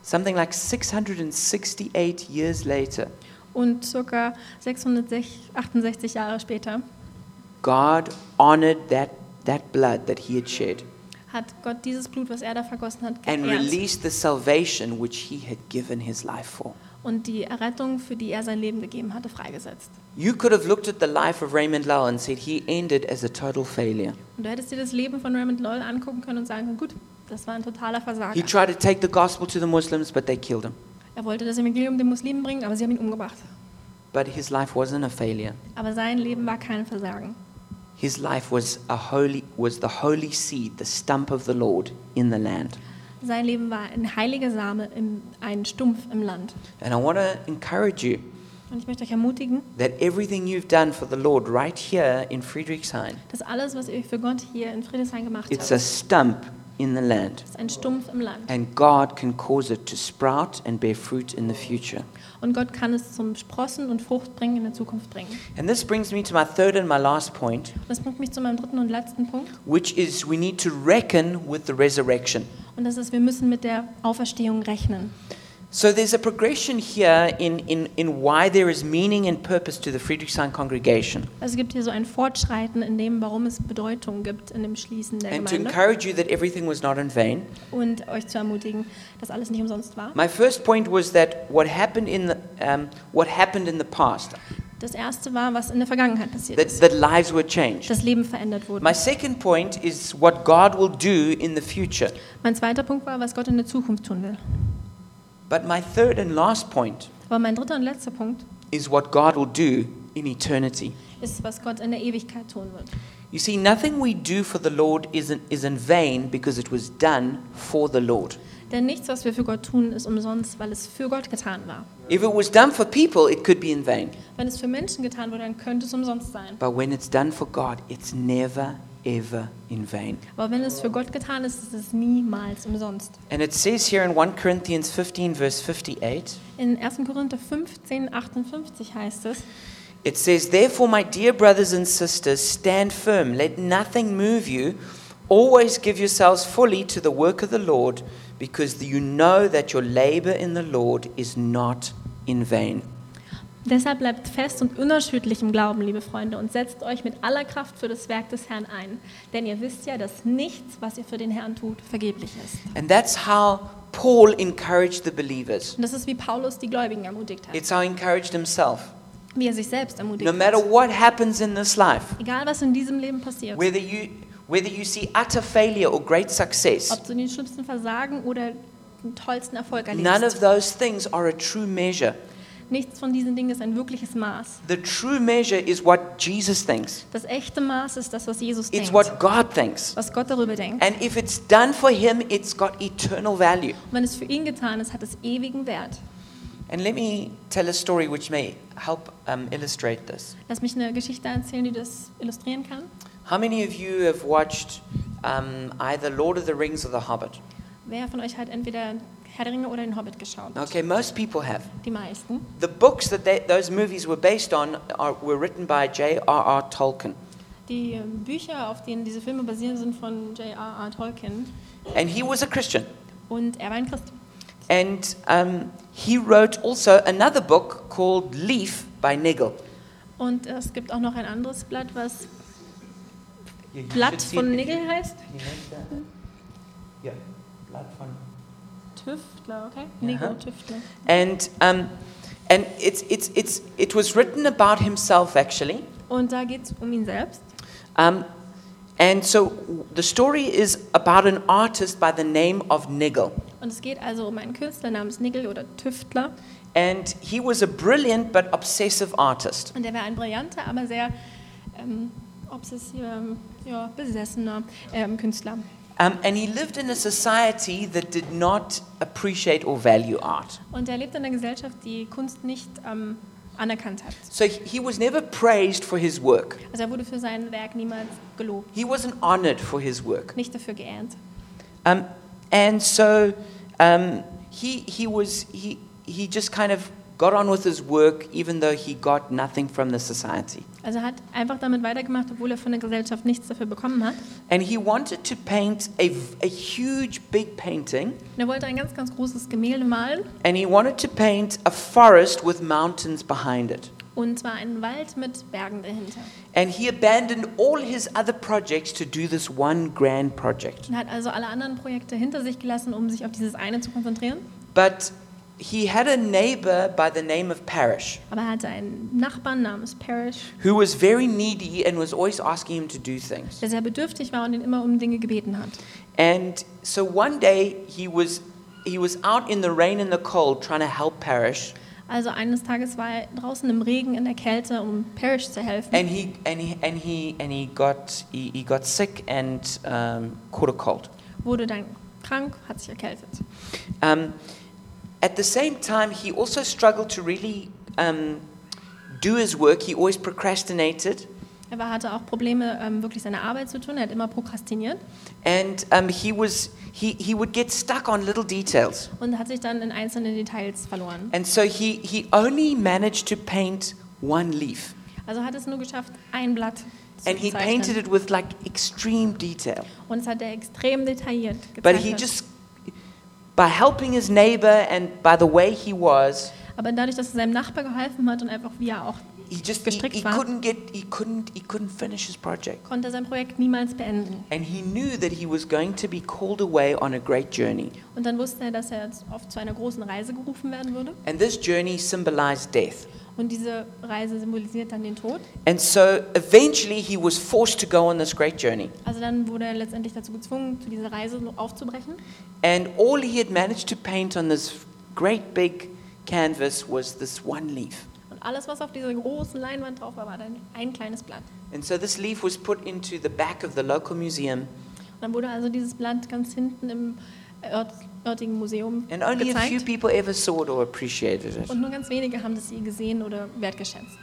something like 668 years later, Und circa 668 Jahre später God honored that, that blood that he had shed hat Gott dieses Blut, was er da vergossen hat, and geehrt. released the salvation which he had given his life for. und die Errettung, für die er sein Leben gegeben hatte, freigesetzt. You could have looked at the life of Raymond Lull and said he ended as a total failure. Und du hättest dir das Leben von Raymond Lull angucken können und sagen können, gut, das war ein totaler Versager. He tried to take the gospel to the Muslims, but they killed him. Er wollte das Evangelium den Muslimen bringen, aber sie haben ihn umgebracht. But his life wasn't a failure. Aber sein Leben war kein Versagen. His life was a holy was the holy seed, the stump of the Lord in the land. Sein Leben war ein heiliger Same, im, ein Stumpf im Land. And I want to encourage you Und ich möchte euch ermutigen, that everything you've done for the Lord right here in Friedrichshain, dass alles, was ihr für Gott hier in Friedrichshain gemacht it's habt, a stump in the land. ist ein Stumpf im Land. And God can cause it to sprout and bear fruit in the future. Und Gott kann es zum Sprossen und Frucht bringen in der Zukunft bringen. And this brings me to my third and my last point, Und das bringt mich zu meinem dritten und letzten Punkt. which is we need to reckon with the resurrection. Und das ist, wir müssen mit der Auferstehung rechnen. So there's a progression here in, in, in why there is meaning and purpose to the Friedrichshain congregation. Also es gibt hier so ein Fortschreiten in dem, warum es Bedeutung gibt in dem Schließen der And to Gemeinde. encourage you that everything was not in vain. Und euch zu ermutigen, dass alles nicht umsonst war. My first point was that what happened in the, um, what happened in the past, Das erste war, was in der Vergangenheit passiert that, ist. that lives were changed. Das Leben verändert wurde. My second point is what God will do in the future. Mein zweiter Punkt war, was Gott in der Zukunft tun will. But my third and last point Aber mein dritter und letzter Punkt is what God will do in eternity. ist, was Gott in der Ewigkeit tun wird. You see, nothing we do for the Lord is in, is in vain because it was done for the Lord. Denn nichts, was wir für Gott tun, ist umsonst, weil es für Gott getan war. If it was done for people, it could be in vain. Wenn es für Menschen getan wurde, dann könnte es umsonst sein. But when it's done for God, it's never, ever in vain. Aber wenn es für Gott getan ist, ist es niemals umsonst. And it says here in 1 Corinthians 15, verse 58, In 1. Korinther 15, 58 heißt es, it says, Therefore, my dear brothers and sisters, stand firm. Let nothing move you. Always give yourselves fully to the work of the Lord, because you know that your labor in the Lord is not in vain. Deshalb bleibt fest und unerschütterlich im Glauben, liebe Freunde, und setzt euch mit aller Kraft für das Werk des Herrn ein. Denn ihr wisst ja, dass nichts, was ihr für den Herrn tut, vergeblich ist. And that's how Paul encouraged the believers. Und das ist, wie Paulus die Gläubigen ermutigt hat, It's how he encouraged himself. wie er sich selbst ermutigt No matter hat. what happens in this life, Egal, was in diesem Leben passiert, whether you, whether you see utter failure or great success, ob du den schlimmsten Versagen oder den tollsten Erfolg none of erlebst, those things are a true measure. Nichts von diesen Dingen ist ein wirkliches Maß. The true measure is what Jesus thinks, Das echte Maß ist das, was Jesus it's denkt, what God thinks. was Gott darüber denkt. And if it's done for Him, it's got eternal value. Und wenn es für ihn getan ist, hat es ewigen Wert. And let me tell a story which may help um, illustrate this. Lass mich eine Geschichte erzählen, die das illustrieren kann. How many of you have watched um, either Lord of the Rings or The Hobbit? Wer von euch hat entweder Herr der Ringe oder den Hobbit geschaut. Okay, most people have. Die meisten. The books that they, those movies were based on are, were written by J.R.R. Tolkien. Die äh, Bücher, auf denen diese Filme basieren, sind von J.R.R. Tolkien. And he was a Christian. Und er war ein Christ. And um, he wrote also another book called Leaf by Nigel. Und es gibt auch noch ein anderes Blatt, was Blatt von Nigel heißt. Yeah, blood von Tüftler, okay? Nigel, Aha. Tüftler. And, um, and it's, it's, it's, it was written about himself, actually. Und da geht es um ihn selbst. Um, and so the story is about an artist by the name of Nigel. Und es geht also um einen Künstler namens Nigel oder Tüftler. And he was a brilliant but obsessive artist. Und er war ein brillanter, aber sehr ähm, obsessiver, ähm, ja, besessener ähm, Künstler. Um, and he lived in a society that did not appreciate or value art. Und er lebt in einer Gesellschaft, die Kunst nicht ähm, anerkannt hat. So he was never praised for his work. Also er wurde für sein Werk niemals gelobt, He wasn't honored for his work. nicht dafür geehrt. Um, and so um, he, he, was, he, he just kind of got on with his work even though he got nothing from the society. Also er hat einfach damit weitergemacht, obwohl er von der Gesellschaft nichts dafür bekommen hat. And he wanted to paint a, a huge, big painting. Und er wollte ein ganz, ganz großes Gemälde malen. And he wanted to paint a forest with mountains behind it. Und zwar einen Wald mit Bergen dahinter. And he abandoned all his other projects to do this one grand project. Und hat also alle anderen Projekte hinter sich gelassen, um sich auf dieses eine zu konzentrieren. But he had a neighbor by the name of Parrish Aber er hatte einen Nachbarn namens Parrish, who was very needy and was always asking him to do things. der sehr bedürftig war und ihn immer um Dinge gebeten hat. And so one day he was, he was out in the rain and the cold trying to help Parrish. Also eines Tages war er draußen im Regen in der Kälte, um Parrish zu helfen. And he, and he, and he, and he, got, he, he got sick and um, caught a cold. Wurde dann krank, hat sich erkältet. Um, at the same time, he also struggled to really um, do his work. He always procrastinated. Er hatte auch Probleme, ähm, wirklich seine Arbeit zu tun. Er hat immer prokrastiniert And um, he, was, he, he would get stuck on little details. und hat sich dann in einzelne Details verloren. And so he, he only managed to paint one leaf. Also hat es nur geschafft, ein Blatt zu And he painted it with like extreme detail. Und es hat er extrem detailliert But he just, by helping his neighbor and by the way he was, Aber dadurch, dass er seinem Nachbar geholfen hat und einfach wie er auch, he just he, he war. couldn't get he couldn't he couldn't finish his project. konnte sein Projekt niemals beenden. And he knew that he was going to be called away on a great journey. Und dann wusste er, dass er oft zu einer großen Reise gerufen werden würde. And this journey symbolized death. Und diese Reise symbolisiert dann den Tod. And so eventually he was forced to go on this great journey. Also dann wurde er letztendlich dazu gezwungen, zu dieser Reise aufzubrechen. And all he had managed to paint on this great big canvas was this one leaf. Und alles, was auf dieser großen Leinwand drauf war, war dann ein kleines Blatt. And so this leaf was put into the back of the local museum, Und dann wurde also dieses Blatt ganz hinten im örtlichen Museum and only a few gezeigt. people ever saw it or appreciated it. Und nur ganz wenige haben das je gesehen oder wertgeschätzt.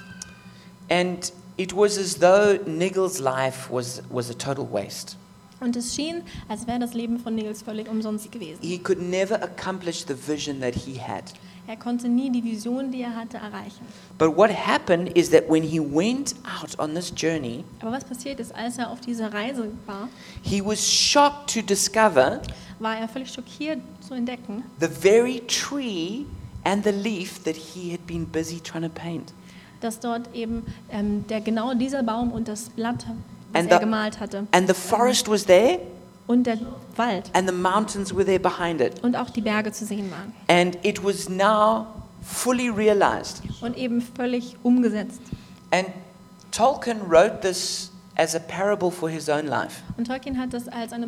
And it was as though Nigel's life was, was a total waste. Und es schien, als wäre das Leben von Nils völlig umsonst gewesen. He could never accomplish the vision that he had. Er konnte nie die Vision, die er hatte, erreichen. But what happened is that when he went out on this journey, Aber was passiert ist, als er auf dieser Reise war, he was shocked to discover war er völlig schockiert zu entdecken, the very tree and the leaf that he had been busy trying to paint. dass dort eben ähm, der genau dieser Baum und das Blatt, das And er the- gemalt hatte, And the forest was there, und der Wald and the mountains were there behind it. und auch die Berge zu sehen waren. And it was now fully realized. Und eben völlig umgesetzt. And Tolkien wrote this as a parable for his own life. Und Tolkien hat das als eine,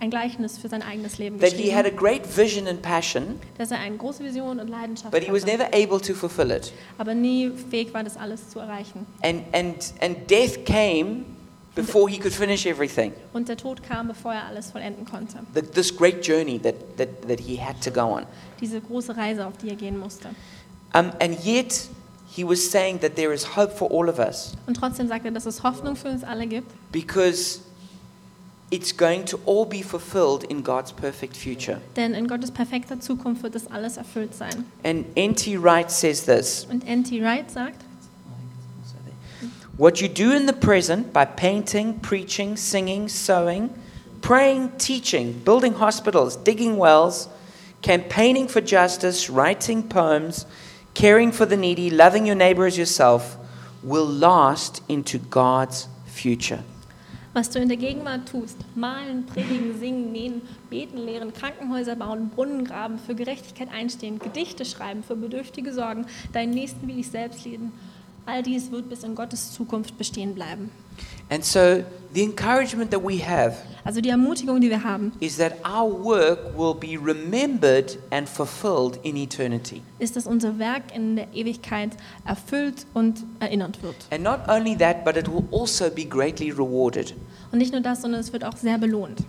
ein Gleichnis für sein eigenes Leben That he had a great vision and passion, dass er eine große Vision und Leidenschaft but he was hatte, never able to fulfill it. aber nie fähig war, das alles zu erreichen. And, and, and death came before he could finish everything. Und der Tod kam, bevor er alles vollenden konnte. The, this great journey that, that, that he had to go on. Diese große Reise, auf die er gehen musste. Um, and yet, he was saying that there is hope for all of us Und trotzdem sagt er, dass es Hoffnung für uns alle gibt, because it's going to all be fulfilled in God's perfect future. Denn in Gottes perfekter Zukunft wird das alles erfüllt sein. And N.T. Wright says this Und N.T. Wright sagt, What you do in the present by painting, preaching, singing, sewing, praying, teaching, building hospitals, digging wells, campaigning for justice, writing poems, caring for the needy, loving your neighbor as yourself, will last into God's future. was du in der Gegenwart tust, malen, predigen, singen, nähen, beten, lehren, Krankenhäuser bauen, Brunnen graben, für Gerechtigkeit einstehen, Gedichte schreiben, für Bedürftige sorgen, deinen Nächsten wie dich selbst lieben, all dies wird bis in Gottes Zukunft bestehen bleiben. And so the encouragement that we have Also die Ermutigung, die wir haben, is that our work will be remembered and fulfilled in eternity. ist, dass unser Werk in der Ewigkeit erfüllt und erinnert wird. And not only that, but it will also be greatly rewarded. Und nicht nur das, sondern es wird auch sehr belohnt.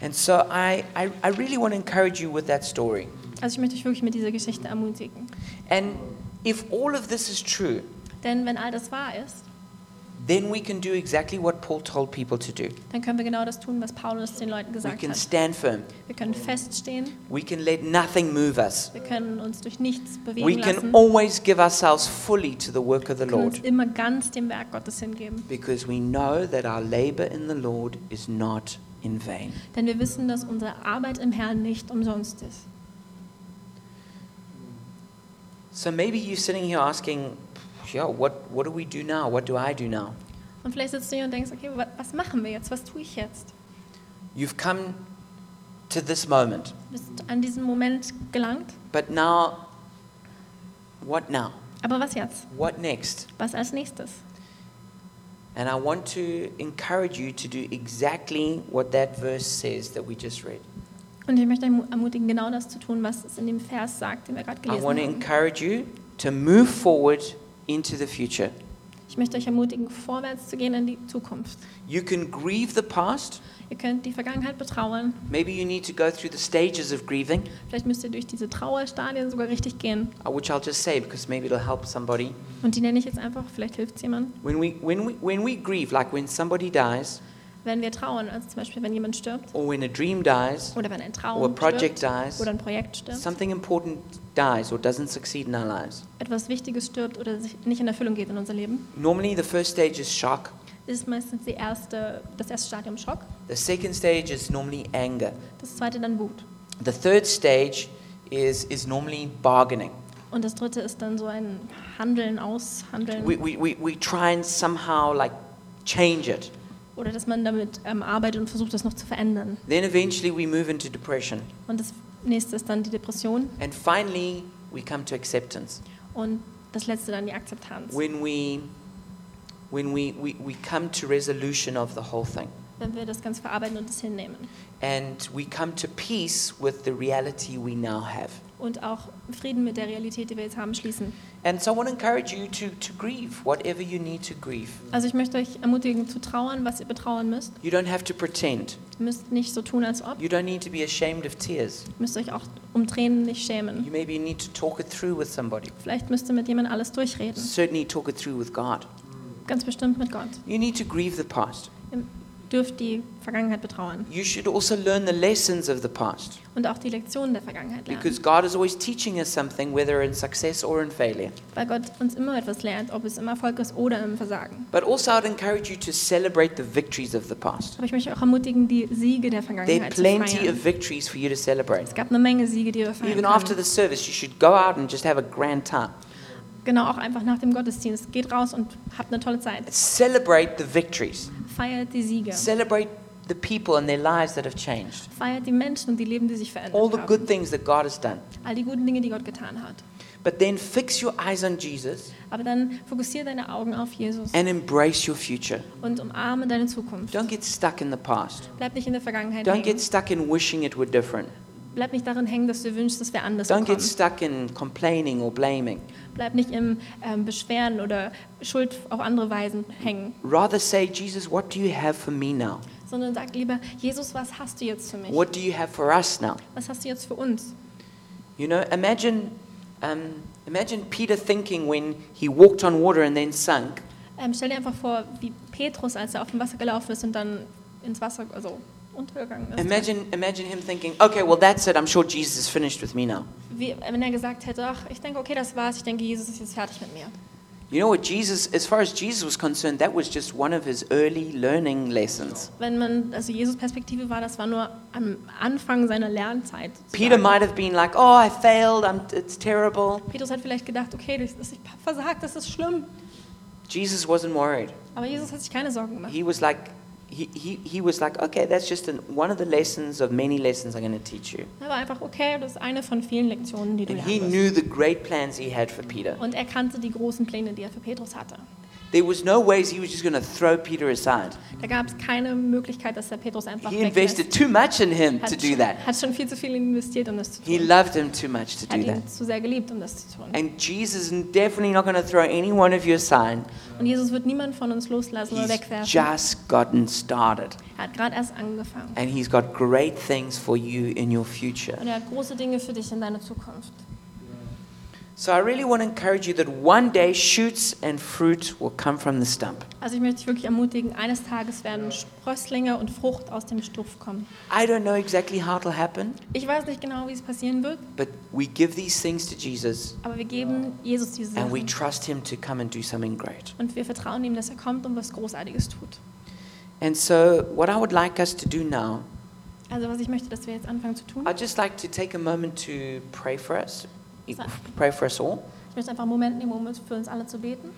And so I, I, I really want to encourage you with that story. Also ich möchte euch wirklich mit dieser Geschichte ermutigen. And if all of this is true, Denn wenn all das wahr ist, then we can do exactly what Paul told people to do. dann können wir genau das tun, was Paulus den Leuten We gesagt can hat. stand firm. Wir können feststehen, We can let nothing move us. wir können uns durch nichts We bewegen can lassen. always give ourselves fully to the work of the Wir können uns Lord immer ganz dem Werk Gottes hingeben. because we know that our labor in the Lord is not in vain. Denn wir wissen, dass unsere Arbeit im Herrn nicht umsonst ist. So maybe you're sitting here asking, yo, what, what do we do now? What do I do now? Und vielleicht sitzt du hier und denkst, okay, wa- was machen wir jetzt? Was tue ich jetzt? You've come to this moment, Du bist an diesen Moment gelangt. but now, what now? Aber was jetzt? What next? Was als nächstes? And I want to encourage you to do exactly what that verse says that we just read. Und ich möchte ermutigen, genau das zu tun, was es in dem Vers sagt, den wir gerade I gelesen want to haben. encourage you to move forward into the future. Ich möchte euch ermutigen, vorwärts zu gehen in die Zukunft. You can grieve the past. Ihr könnt die Vergangenheit betrauern. Maybe you need to go through the stages of grieving, Vielleicht müsst ihr durch diese Trauerstadien sogar richtig gehen. uh, which I'll just say because maybe it'll help somebody. Und die nenne ich jetzt einfach, vielleicht hilft es jemand. When we, when, we, when we grieve, like when somebody dies, Wenn wir trauern, also zum Beispiel, wenn jemand stirbt, or when a dream dies, oder wenn ein or a Traum project stirbt, dies, oder ein Projekt stirbt, something important dies or doesn't succeed in our lives. etwas Wichtiges stirbt oder sich nicht in Erfüllung geht in unser Leben, Normally, the first stage is shock. ist meistens die erste, das erste Stadium Schock, The second stage is normally anger. das zweite dann Wut. The third stage is, is normally bargaining. Und das dritte ist dann so ein Handeln, Aushandeln We, we, we, we try and somehow like change it. Oder dass man damit ähm, arbeitet und versucht, das noch zu verändern. Then eventually we move into depression. Und das nächste ist dann die Depression And finally, we come to acceptance. und das letzte dann die Akzeptanz. When we, when we, we, we come to resolution of the whole thing. Wenn wir das Ganze verarbeiten und es hinnehmen. And we come to peace with the reality we now have. Und auch Frieden mit der Realität, die wir jetzt haben, schließen. And so I want to encourage you to, to grieve whatever you need to grieve. Also ich möchte euch ermutigen zu trauern, was ihr betrauern müsst. You don't have to pretend. Ihr müsst nicht so tun, als ob. You don't need to be ashamed of tears. Ihr müsst euch auch um Tränen nicht schämen. You maybe need to talk it through with somebody. Vielleicht müsst ihr mit jemandem alles durchreden. Certainly talk it through with God. Ganz bestimmt mit Gott. You need to grieve the past. Ihr dürft die Vergangenheit betrauern. You should also learn the lessons of the past Und auch die Lektionen der Vergangenheit lernen. because God is always teaching us something, whether in success or in failure. Weil Gott uns immer etwas lernt, ob es im Erfolg ist oder im Versagen. But also, I'd encourage you to celebrate the victories of the past. Aber ich möchte auch ermutigen, die Siege der There are Vergangenheit zu plenty feiern. of victories for you to celebrate. Es gab eine Menge Siege, die wir feiern Even after können. the service, you should go out and just have a grand time. Genau, auch einfach nach dem Gottesdienst. Geht raus und habt eine tolle Zeit. Celebrate the victories. Feiert die Siege. Celebrate the people and their lives that have changed. Feiert die Menschen und die Leben, die sich verändert All the good haben. things that God has done. All die guten Dinge, die Gott getan hat. But then fix your eyes on Jesus Aber dann fokussiere deine Augen auf Jesus and embrace your future. und umarme deine Zukunft. Don't get stuck in the past. Bleib nicht in der Vergangenheit Don't hängen. get stuck in wishing it were different. Bleib nicht darin hängen, dass du wünschst, dass wir anders Don't get bekommen. stuck in complaining or blaming. Bleib nicht im ähm, Beschweren oder Schuld auf andere Weisen hängen, Rather say, Jesus, what do you have for me now? sondern sag lieber, Jesus, was hast du jetzt für mich? What do you have for us now? Was hast du jetzt für uns? You know, imagine, um, imagine Peter thinking when he walked on water and then sunk. Ähm, stell dir einfach vor, wie Petrus, als er auf dem Wasser gelaufen ist und dann ins Wasser, also untergegangen ist. Imagine, imagine him thinking, okay, well, that's it. I'm sure Jesus is finished with me now. Wie, wenn er gesagt hätte, ach, ich denke, okay, das war's, ich denke, Jesus ist jetzt fertig mit mir. You know what, Jesus, as far as Jesus was concerned, that was just one of his early learning lessons. Wenn man, also Jesus Perspektive war, das war nur am Anfang seiner Lernzeit. Peter might have been like, oh, I failed, I'm, it's terrible. Petrus hat vielleicht gedacht, okay, das ist, ich versagt, das ist schlimm. Jesus wasn't worried. Aber Jesus hat sich keine Sorgen gemacht. He was like, he, he, he was like, okay, that's just an, one of the lessons of many lessons I'm going to teach you. Er war einfach, okay, das ist eine von vielen Lektionen, die du And he lernen knew wirst. the great plans he had for Peter. Und er kannte die großen Pläne, die er für Petrus hatte. There was no ways he was just going to throw Peter aside. Da gab es keine Möglichkeit, dass der Petrus einfach He invested too much in him to Hat, do that. hat schon viel zu viel investiert, um das zu He tun. loved him too much to Hat do that. ihn zu sehr geliebt, um das zu tun. And Jesus is definitely not going to throw any one of you aside. Und Jesus wird niemand von uns loslassen oder He's wegwerfen. just gotten started. Er hat gerade erst angefangen. And he's got great things for you in your future. Und er hat große Dinge für dich in deiner Zukunft. So I really want to encourage you that one day shoots and fruit will come from the stump. Also ich möchte dich wirklich ermutigen, eines Tages werden Sprösslinge und Frucht aus dem Stumpf kommen. I don't know exactly how it'll happen, Ich weiß nicht genau, wie es passieren wird, but we give these things to Jesus aber wir geben Jesus diese and we Sachen. trust him to come and do something great. Und wir vertrauen ihm, dass er kommt und was Großartiges tut. And so what I would like us to do now, Also was ich möchte, dass wir jetzt anfangen zu tun. I'd just like to take a moment to pray for us, pray for us all. Ich möchte einfach einen Moment nehmen, um für uns alle zu beten.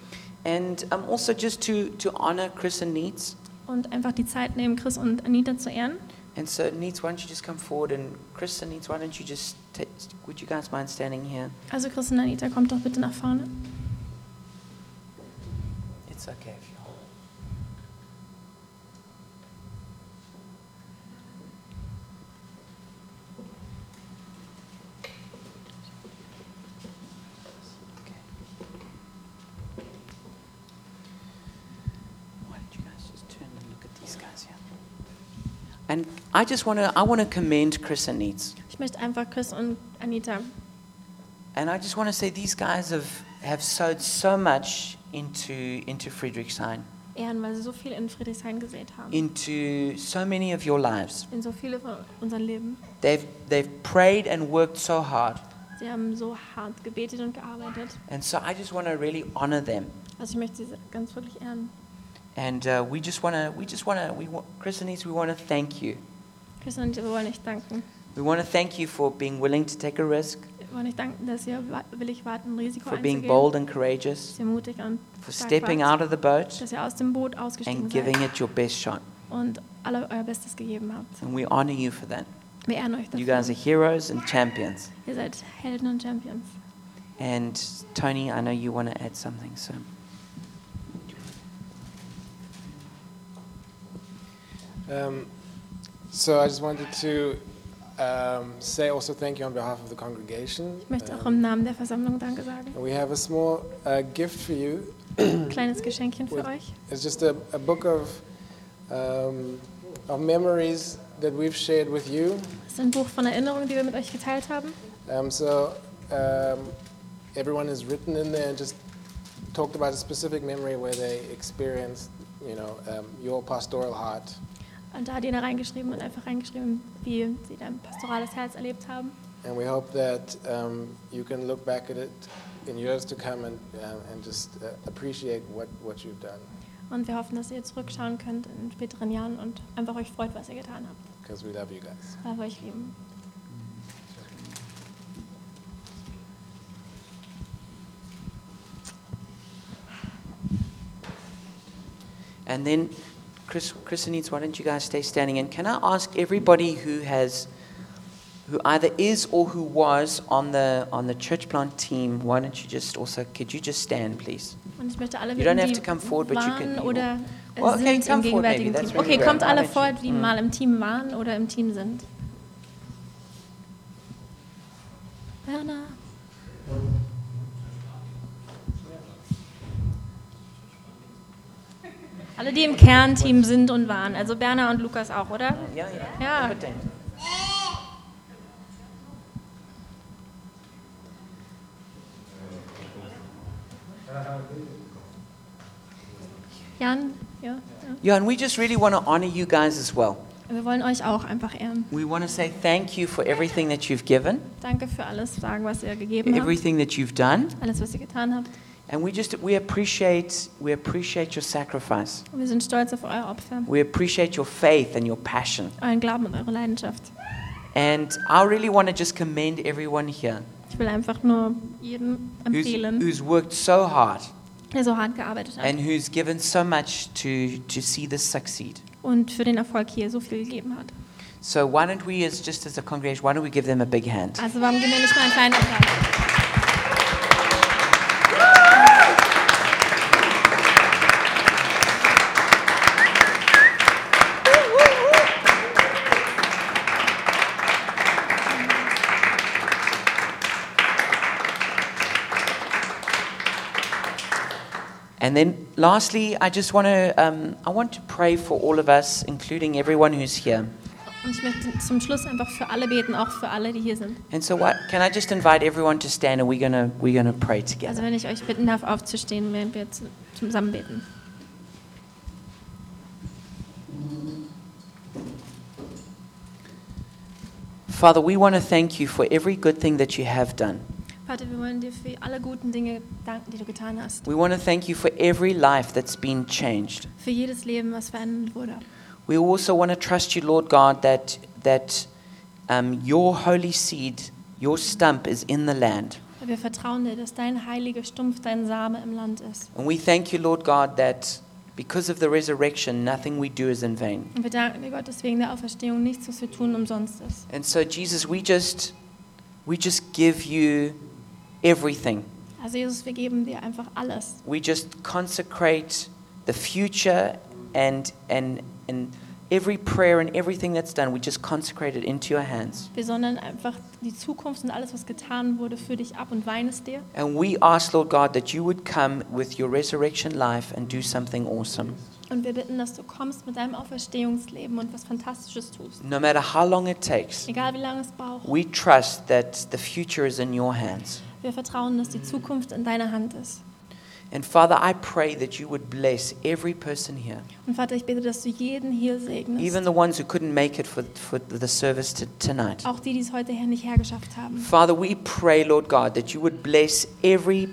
And um, also just to, to honor Chris and Needs. Und einfach die Zeit nehmen, Chris und Anita zu ehren. And so Needs, why don't you just come forward and Chris and Needs, why don't you just, would you guys mind standing here? Also Chris und Anita, kommt doch bitte nach vorne. It's. Okay. I just want to I want to commend Chris and Needs. Ich möchte einfach Chris und Anita And I just want to say these guys have, have sowed so much into, into Friedrichshain, ehren, weil sie so viel in Friedrichshain gesät haben. into so many of your lives. In so viele von unserem Leben. They've, they've prayed and worked so hard. Sie haben so hart gebetet und gearbeitet. And so I just want to really honor them. Also ich möchte sie ganz wirklich ehren. And uh, we just want to, we just want to, we want, Chris and Denise, we want to thank you. We want to thank you for being willing to take a risk, Wir wollen euch danken, dass ihr wa- willig wart, ein Risiko for being bold and courageous, Dass ihr mutig und for stepping out of the boat Dass ihr aus dem Boot ausgestiegen and giving it your best shot. und alle euer Bestes gegeben habt. And we honor you for that. Wir ehren euch You guys are heroes and champions. Ihr seid Helden und Champions. And Tony, I know you want to add something, so. Um, so I just wanted to um, say also thank you on behalf of the congregation. Ich möchte auch im Namen der Versammlung Danke sagen. we have a small uh, gift for you. Ein kleines Geschenkchen für euch. It's just a, a book of, um, of memories that we've shared with you. Das ist ein Buch von Erinnerungen, die wir mit euch geteilt haben. Um, so um, everyone has written in there and just talked about a specific memory where they experienced, you know, um, your pastoral heart. Und da hat jeder reingeschrieben und einfach reingeschrieben, wie sie dein pastorales Herz erlebt haben. And we hope that um, you can look back at it in years to come and, uh, and just uh, appreciate what, what you've done Und wir hoffen, dass ihr zurückschauen könnt in späteren Jahren und einfach euch freut, was ihr getan habt. because we love you guys. Weil wir euch lieben. And then, Chris, Chris and Needs, why don't you guys stay standing? And can I ask everybody who has, who either is or who was on the on the church plant team, why don't you just also, could you just stand, please? Und ich möchte alle You don't have to come forward, but you can- oder Well, okay, come forward maybe, that's really Okay, kommt great. alle Why don't vor, you- die Mm. mal im Team waren oder im Team sind. Werner. Alle, die im Kernteam sind und waren. Also Berner und Lukas auch, oder? Yeah. Ja. Unbedingt. Jan? Ja. ja. Yeah, and we just really want to honor you guys as well. Wir wollen euch auch einfach ehren. We want to say thank you for everything that you've given, Danke für alles, sagen, was ihr gegeben habt, everything that you've done, alles, was ihr getan habt. And we just we appreciate we appreciate your sacrifice. Und wir sind stolz auf euer Opfer, We appreciate your faith and your passion. euren Glauben und eure Leidenschaft. And I really want to just commend everyone here Ich will einfach nur jedem who's, empfehlen, who's worked so hard der so hart gearbeitet hat and who's given so much to, to see this succeed. und für den Erfolg hier so viel gegeben hat. So why don't we, as just as a congregation, why don't we give them a big hand? Also warum geben wir nicht mal einen kleinen Applaus? And then, lastly, I just want to um, I want to pray for all of us, including everyone who's here. Und ich möchte zum Schluss einfach für alle beten, auch für alle, die hier sind. And so, what can I just invite everyone to stand, and we're gonna we're gonna pray together. Also wenn ich euch bitten darf, aufzustehen, während wir zu- zusammen beten. Father, we want to thank you for every good thing that you have done. Vater, wir wollen dir für alle guten Dinge danken, die du getan hast. We want to thank you for every life that's been changed. Für jedes Leben, was verändert wurde. We also want to trust you, Lord God, that that um, your holy seed, your stump, is in the land. Wir vertrauen dir, dass dein heiliger Stumpf, dein Same im Land ist. And we thank you, Lord God, that because of the resurrection, nothing we do is in vain. Und wir danken dir, Gott, dass wegen der Auferstehung nichts, was wir tun, umsonst ist. And so, Jesus, we just we just give you everything. Also Jesus, wir geben dir einfach alles. We just consecrate the future and and and every prayer and everything that's done. We just consecrate it into your hands. Wir sondern einfach die Zukunft und alles, was getan wurde, für dich ab und weinen es dir. And we ask, Lord God, that you would come with your resurrection life and do something awesome. Und wir bitten, dass du kommst mit deinem Auferstehungsleben und was Fantastisches tust. No matter how long it takes, Egal wie lange es braucht. we trust that the future is in your hands. Wir vertrauen, dass die Zukunft in deiner Hand ist. And Father, I pray that you would bless every person here, Und Vater, ich bete, dass du jeden hier segnest. even the ones who couldn't make it for, for the service to, tonight. auch die, die es heute her nicht hergeschafft haben. Father, we pray, Lord God, that you would bless every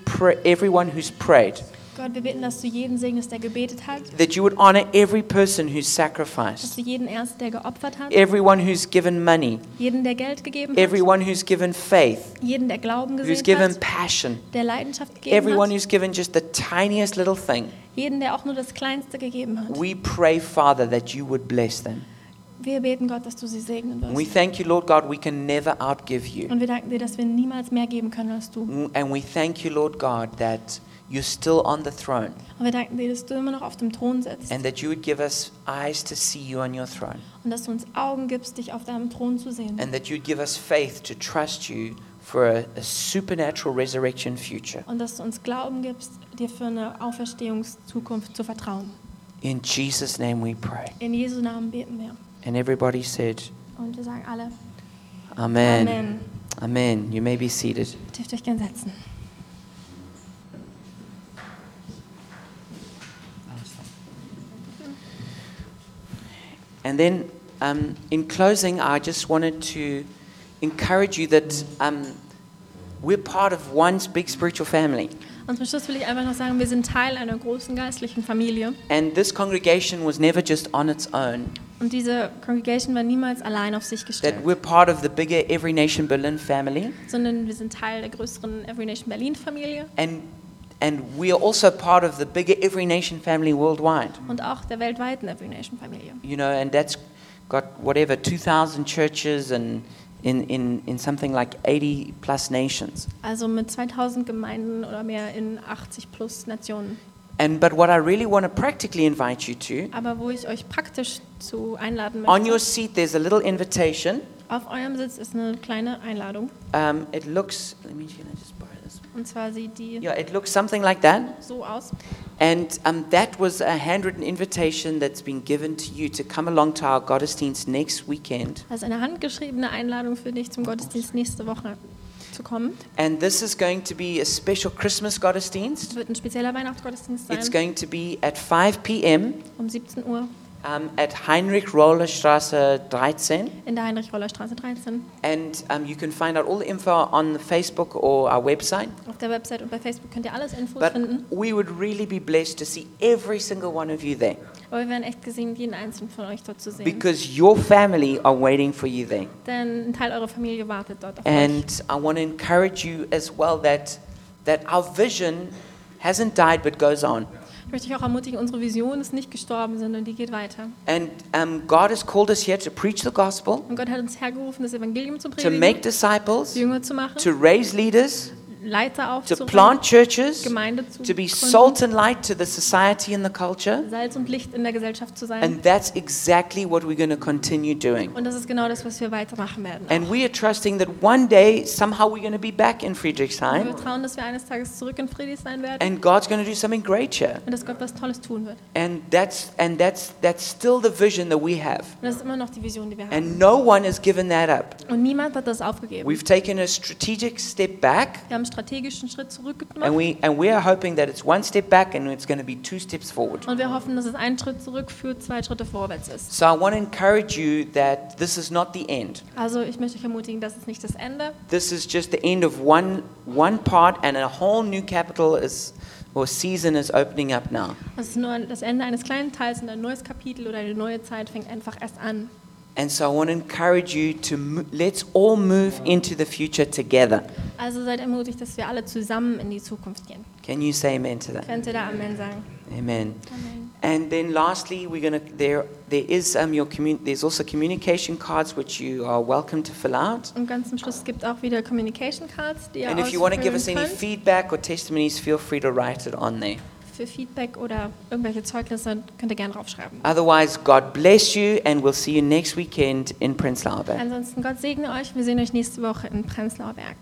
everyone who's prayed, Gott, wir bitten, dass du jeden segnest, der gebetet hat. that you would honor every person who's Dass sacrificed, du jeden der geopfert hat. everyone who's given money, Jeden, der Geld gegeben hat. everyone who's given faith, Jeden, der Glauben who's gesehen given hat. passion, Der Leidenschaft gegeben everyone hat. who's given just the tiniest little thing. Jeden, der auch nur das Kleinste gegeben hat. We pray, Father, that you would bless them. Wir beten Gott, dass du sie segnen And we wirst. thank you, Lord God, we can never outgive you. Und wir danken dir, dass wir niemals mehr geben können als du. And we thank you, Lord God, that you're still on the throne Und wir danken dir, dass du immer noch auf dem Thron sitzt. and that you would give us eyes to see you on your throne Und dass du uns Augen gibst, dich auf deinem Thron zu sehen. and that you'd give us faith to trust you for a, a supernatural resurrection future. Und dass du uns Glauben gibst, dir für eine Auferstehungszukunft zu vertrauen. In Jesus' name we pray. In Jesu Namen beten wir. And everybody said, Und wir sagen alle Amen. Amen. Amen. You may be seated. Dürft euch gern setzen. And then, um, in closing, I just wanted to encourage you that um, we're part of one big spiritual family. Und zum Schluss will ich einfach noch sagen, wir sind Teil einer großen geistlichen Familie. And this congregation was never just on its own, Und diese Congregation war niemals allein auf sich gestellt. that we're part of the bigger Every Nation Berlin family. sondern wir sind Teil der größeren Every Nation Berlin Familie And, and we are also part of the bigger Every Nation family worldwide. und auch der weltweiten Every Nation Familie. You know, and that's got whatever, 2,000 churches and in, in, in something like 80 plus nations. Also mit 2000 Gemeinden oder mehr in 80 plus Nationen. And, but what I really want to practically invite you to, Aber wo ich euch praktisch zu einladen on your möchte, seat there's a little invitation. auf eurem Sitz ist eine kleine Einladung. Um, it looks, let me, just borrow this? Und zwar sieht die Yeah, it looks something like that. so aus. And um, that was a handwritten invitation that's been given to you to come along to our Gottesdienst next weekend. Das ist eine handgeschriebene Einladung für dich zum Gottesdienst nächste Woche zu kommen. And this is going to be a special Christmas Es Gottesdienst. wird ein spezieller Weihnachtsgottesdienst It's sein going to be at 5 p.m. um 17 Uhr. Um, at Heinrich Roller Straße 13. in der Heinrich-Roller-Straße 13. And um, you can find out all the info on Facebook or our website. Auf der Website und bei Facebook könnt ihr alles Infos But finden. we would really be blessed to see every single one of you there Aber wir wären echt gesegnet, jeden einzelnen von euch dort zu sehen. because your family are waiting for you there. Denn ein Teil eurer Familie wartet dort auf euch. And I want to encourage you as well that, that our vision hasn't died but goes on. Ich möchte euch auch ermutigen, unsere Vision ist nicht gestorben, sondern die geht weiter. And um, God has called us here to preach the gospel, Und Gott hat uns hergerufen, das Evangelium zu to predigen, make disciples, Jünger zu machen, to raise leaders, Leiter to aufzubauen, plant churches, Gemeinde zu to be salt and light to the society and the culture. Salz und Licht in der Gesellschaft zu sein. And that's exactly what we're going to continue doing. Und das ist genau das, was wir weitermachen werden. And we are trusting that one day, somehow, we're going to be back in Und Friedrichshain, wir trauen, dass wir eines Tages zurück in Friedrich sein werden and God's going to do something great here. und dass Gott was Tolles tun wird. And that's and that's that's still the vision that we have. Und das ist immer noch die Vision, die wir haben. And no one has given that up. Und niemand hat das aufgegeben. We've taken a strategic step back, Wir haben strategischen Schritt and zurückgemacht we and we are hoping that it's one step back and it's going to be two steps forward. und wir hoffen, dass es einen Schritt zurückführt, zwei Schritte vorwärts ist. So I want to encourage you that this is not the end. Also ich möchte euch ermutigen, das ist nicht das Ende. This is just the end of one one part, and a whole new capital is or season is opening up now. Das ist nur das Ende eines kleinen Teils und ein neues Kapitel oder eine neue Zeit fängt einfach erst an. And so I want to encourage you to let's all move into the future together. Also seid ermutigt, dass wir alle zusammen in die Zukunft gehen. Can you say amen to that? Könnt ihr da Amen sagen? Amen. Amen. And then lastly, we're gonna there there is um your commun- there's also communication cards which you are welcome to fill out. Und ganz zum Schluss gibt auch wieder Communication Cards, die ihr And if you want to give us any feedback or testimonies, feel free to write it on there. Für Feedback oder irgendwelche Zeugnisse könnt ihr gerne draufschreiben. Otherwise, God bless you, and we'll see you next weekend in Prenzlauer Berg. Ansonsten Gott segne euch. Wir sehen euch nächste Woche in Prenzlauer Berg.